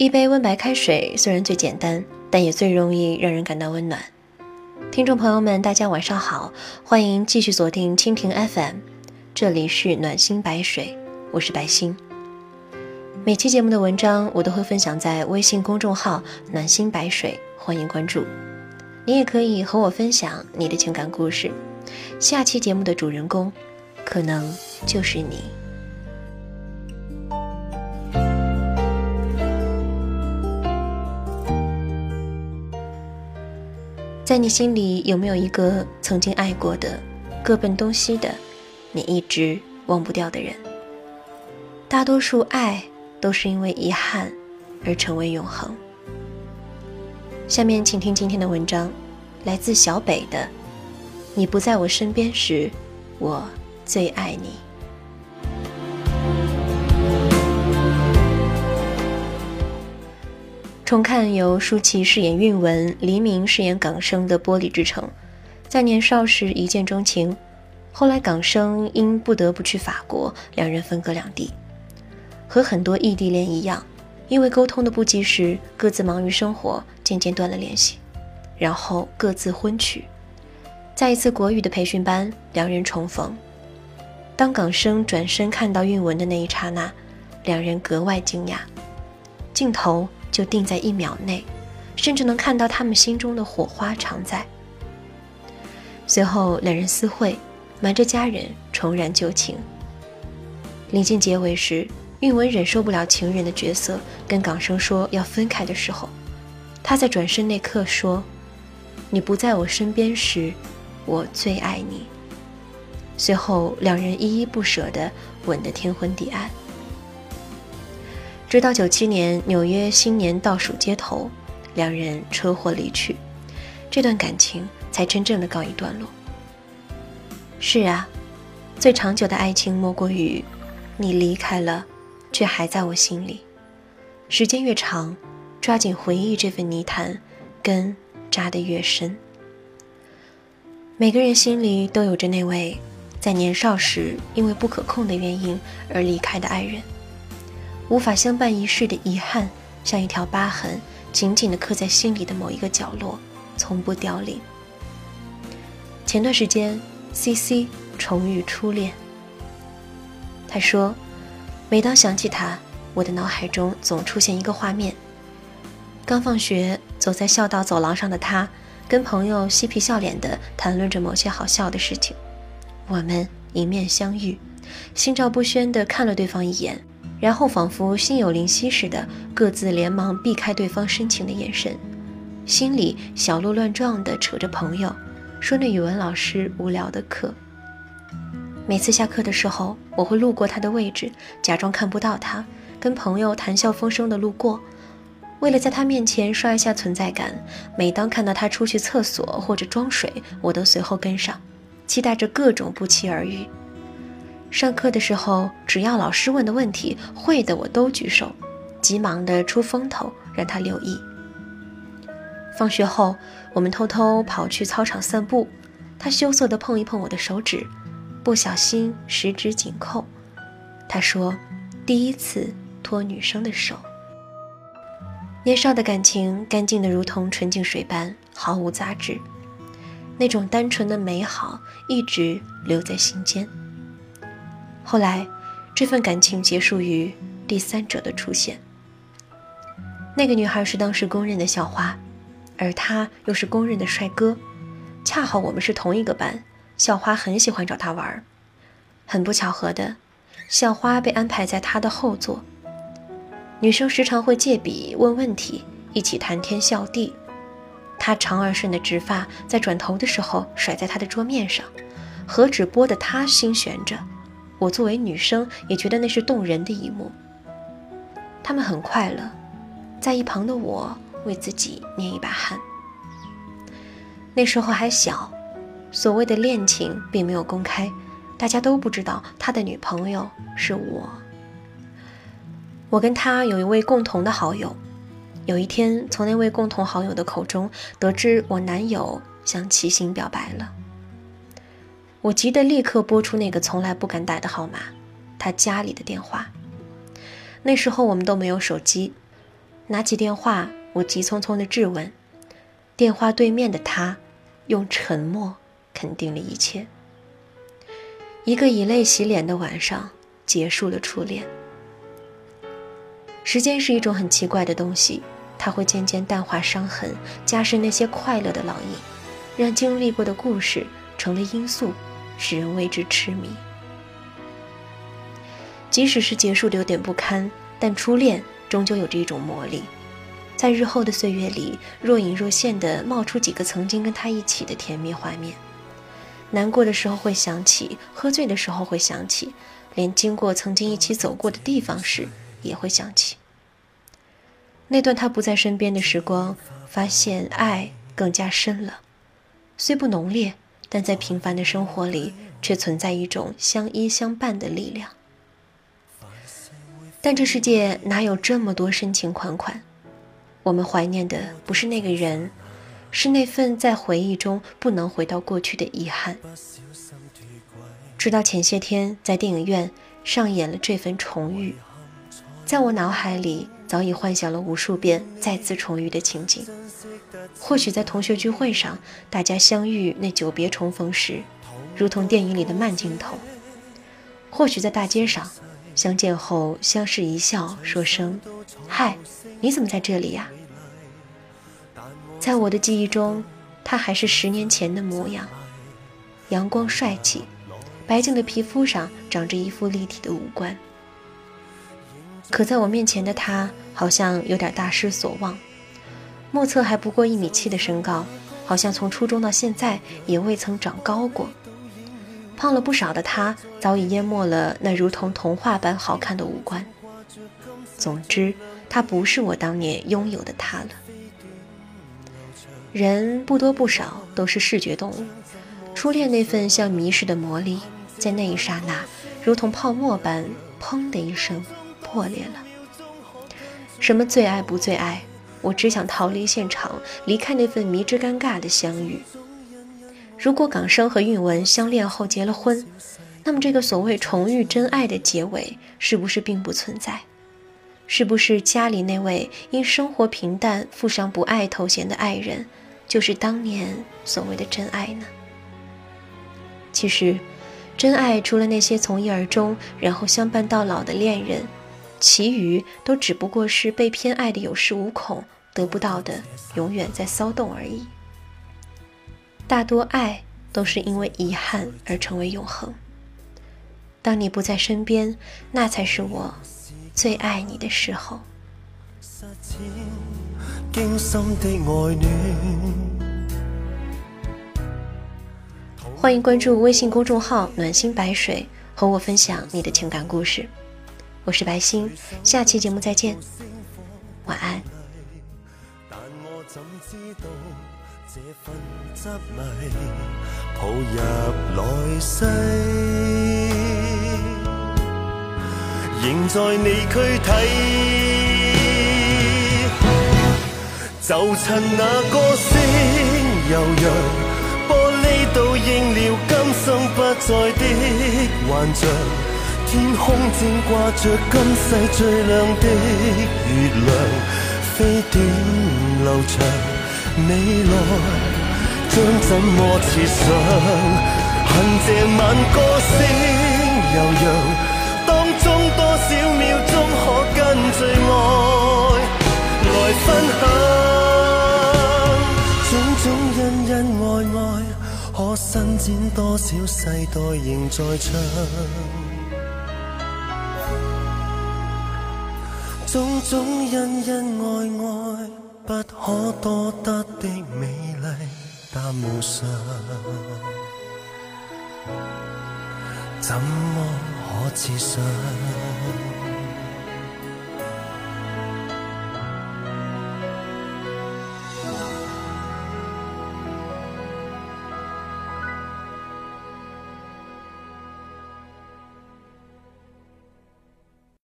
一杯温白开水虽然最简单，但也最容易让人感到温暖。听众朋友们，大家晚上好，欢迎继续锁定蜻蜓 FM，这里是暖心白水，我是白心。每期节目的文章我都会分享在微信公众号“暖心白水”，欢迎关注。你也可以和我分享你的情感故事，下期节目的主人公可能就是你。在你心里有没有一个曾经爱过的、各奔东西的、你一直忘不掉的人？大多数爱都是因为遗憾而成为永恒。下面请听今天的文章，来自小北的《你不在我身边时，我最爱你》。重看由舒淇饰演韵文、黎明饰演港生的《玻璃之城》，在年少时一见钟情，后来港生因不得不去法国，两人分隔两地。和很多异地恋一样，因为沟通的不及时，各自忙于生活，渐渐断了联系，然后各自婚娶。在一次国语的培训班，两人重逢。当港生转身看到韵文的那一刹那，两人格外惊讶。镜头。就定在一秒内，甚至能看到他们心中的火花常在。随后两人私会，瞒着家人重燃旧情。临近结尾时，韵文忍受不了情人的角色，跟港生说要分开的时候，他在转身那刻说：“你不在我身边时，我最爱你。”随后两人依依不舍地吻得天昏地暗。直到九七年纽约新年倒数街头，两人车祸离去，这段感情才真正的告一段落。是啊，最长久的爱情莫过于，你离开了，却还在我心里。时间越长，抓紧回忆这份泥潭，根扎得越深。每个人心里都有着那位，在年少时因为不可控的原因而离开的爱人。无法相伴一世的遗憾，像一条疤痕，紧紧地刻在心里的某一个角落，从不凋零。前段时间，C C 重遇初恋。他说：“每当想起他，我的脑海中总出现一个画面：刚放学，走在校道走廊上的他，跟朋友嬉皮笑脸地谈论着某些好笑的事情。我们迎面相遇，心照不宣地看了对方一眼。”然后仿佛心有灵犀似的，各自连忙避开对方深情的眼神，心里小鹿乱撞地扯着朋友，说那语文老师无聊的课。每次下课的时候，我会路过他的位置，假装看不到他，跟朋友谈笑风生地路过，为了在他面前刷一下存在感。每当看到他出去厕所或者装水，我都随后跟上，期待着各种不期而遇。上课的时候，只要老师问的问题会的，我都举手，急忙的出风头让他留意。放学后，我们偷偷跑去操场散步，他羞涩的碰一碰我的手指，不小心十指紧扣。他说：“第一次托女生的手。”年少的感情干净的如同纯净水般，毫无杂质，那种单纯的美好一直留在心间。后来，这份感情结束于第三者的出现。那个女孩是当时公认的校花，而他又是公认的帅哥。恰好我们是同一个班，校花很喜欢找他玩。很不巧合的，校花被安排在他的后座。女生时常会借笔问问题，一起谈天笑地。他长而顺的直发在转头的时候甩在他的桌面上，何止拨得他心悬着。我作为女生也觉得那是动人的一幕。他们很快乐，在一旁的我为自己捏一把汗。那时候还小，所谓的恋情并没有公开，大家都不知道他的女朋友是我。我跟他有一位共同的好友，有一天从那位共同好友的口中得知我男友向齐行表白了。我急得立刻拨出那个从来不敢打的号码，他家里的电话。那时候我们都没有手机，拿起电话，我急匆匆的质问。电话对面的他，用沉默肯定了一切。一个以泪洗脸的晚上，结束了初恋。时间是一种很奇怪的东西，它会渐渐淡化伤痕，加深那些快乐的烙印，让经历过的故事成了因素，使人为之痴迷。即使是结束的有点不堪，但初恋终究有着一种魔力。在日后的岁月里，若隐若现地冒出几个曾经跟他一起的甜蜜画面。难过的时候会想起，喝醉的时候会想起，连经过曾经一起走过的地方时也会想起。那段他不在身边的时光，发现爱更加深了。虽不浓烈，但在平凡的生活里，却存在一种相依相伴的力量。但这世界哪有这么多深情款款？我们怀念的不是那个人，是那份在回忆中不能回到过去的遗憾。直到前些天在电影院上演了这份重遇，在我脑海里早已幻想了无数遍再次重遇的情景。或许在同学聚会上，大家相遇那久别重逢时，如同电影里的慢镜头；或许在大街上。相见后相视一笑，说声“嗨，你怎么在这里呀？”在我的记忆中，他还是十年前的模样，阳光帅气，白净的皮肤上长着一副立体的五官。可在我面前的他，好像有点大失所望，目测还不过一米七的身高，好像从初中到现在也未曾长高过。胖了不少的他，早已淹没了那如同童话般好看的五官。总之，他不是我当年拥有的他了。人不多不少都是视觉动物，初恋那份像迷失的魔力，在那一刹那，如同泡沫般，砰的一声破裂了。什么最爱不最爱，我只想逃离现场，离开那份迷之尴尬的相遇。如果港生和韵文相恋后结了婚，那么这个所谓重遇真爱的结尾是不是并不存在？是不是家里那位因生活平淡附上不爱头衔的爱人，就是当年所谓的真爱呢？其实，真爱除了那些从一而终然后相伴到老的恋人，其余都只不过是被偏爱的有恃无恐，得不到的永远在骚动而已。大多爱都是因为遗憾而成为永恒。当你不在身边，那才是我最爱你的时候。欢迎关注微信公众号“暖心白水”，和我分享你的情感故事。我是白星，下期节目再见，晚安。但我怎知道这份执迷抱入来世，仍在你躯体。就趁那歌声悠扬，玻璃倒映了今生不再的幻象。天空正挂着今世最亮的月亮，飞短流长。未来将怎么设想？恨这晚歌声悠扬，当中多少秒钟可跟最爱来分享？种种恩恩爱爱，可伸展多少世代仍在唱？种种恩恩爱爱。不可多得的美丽，但无常，怎么可自想？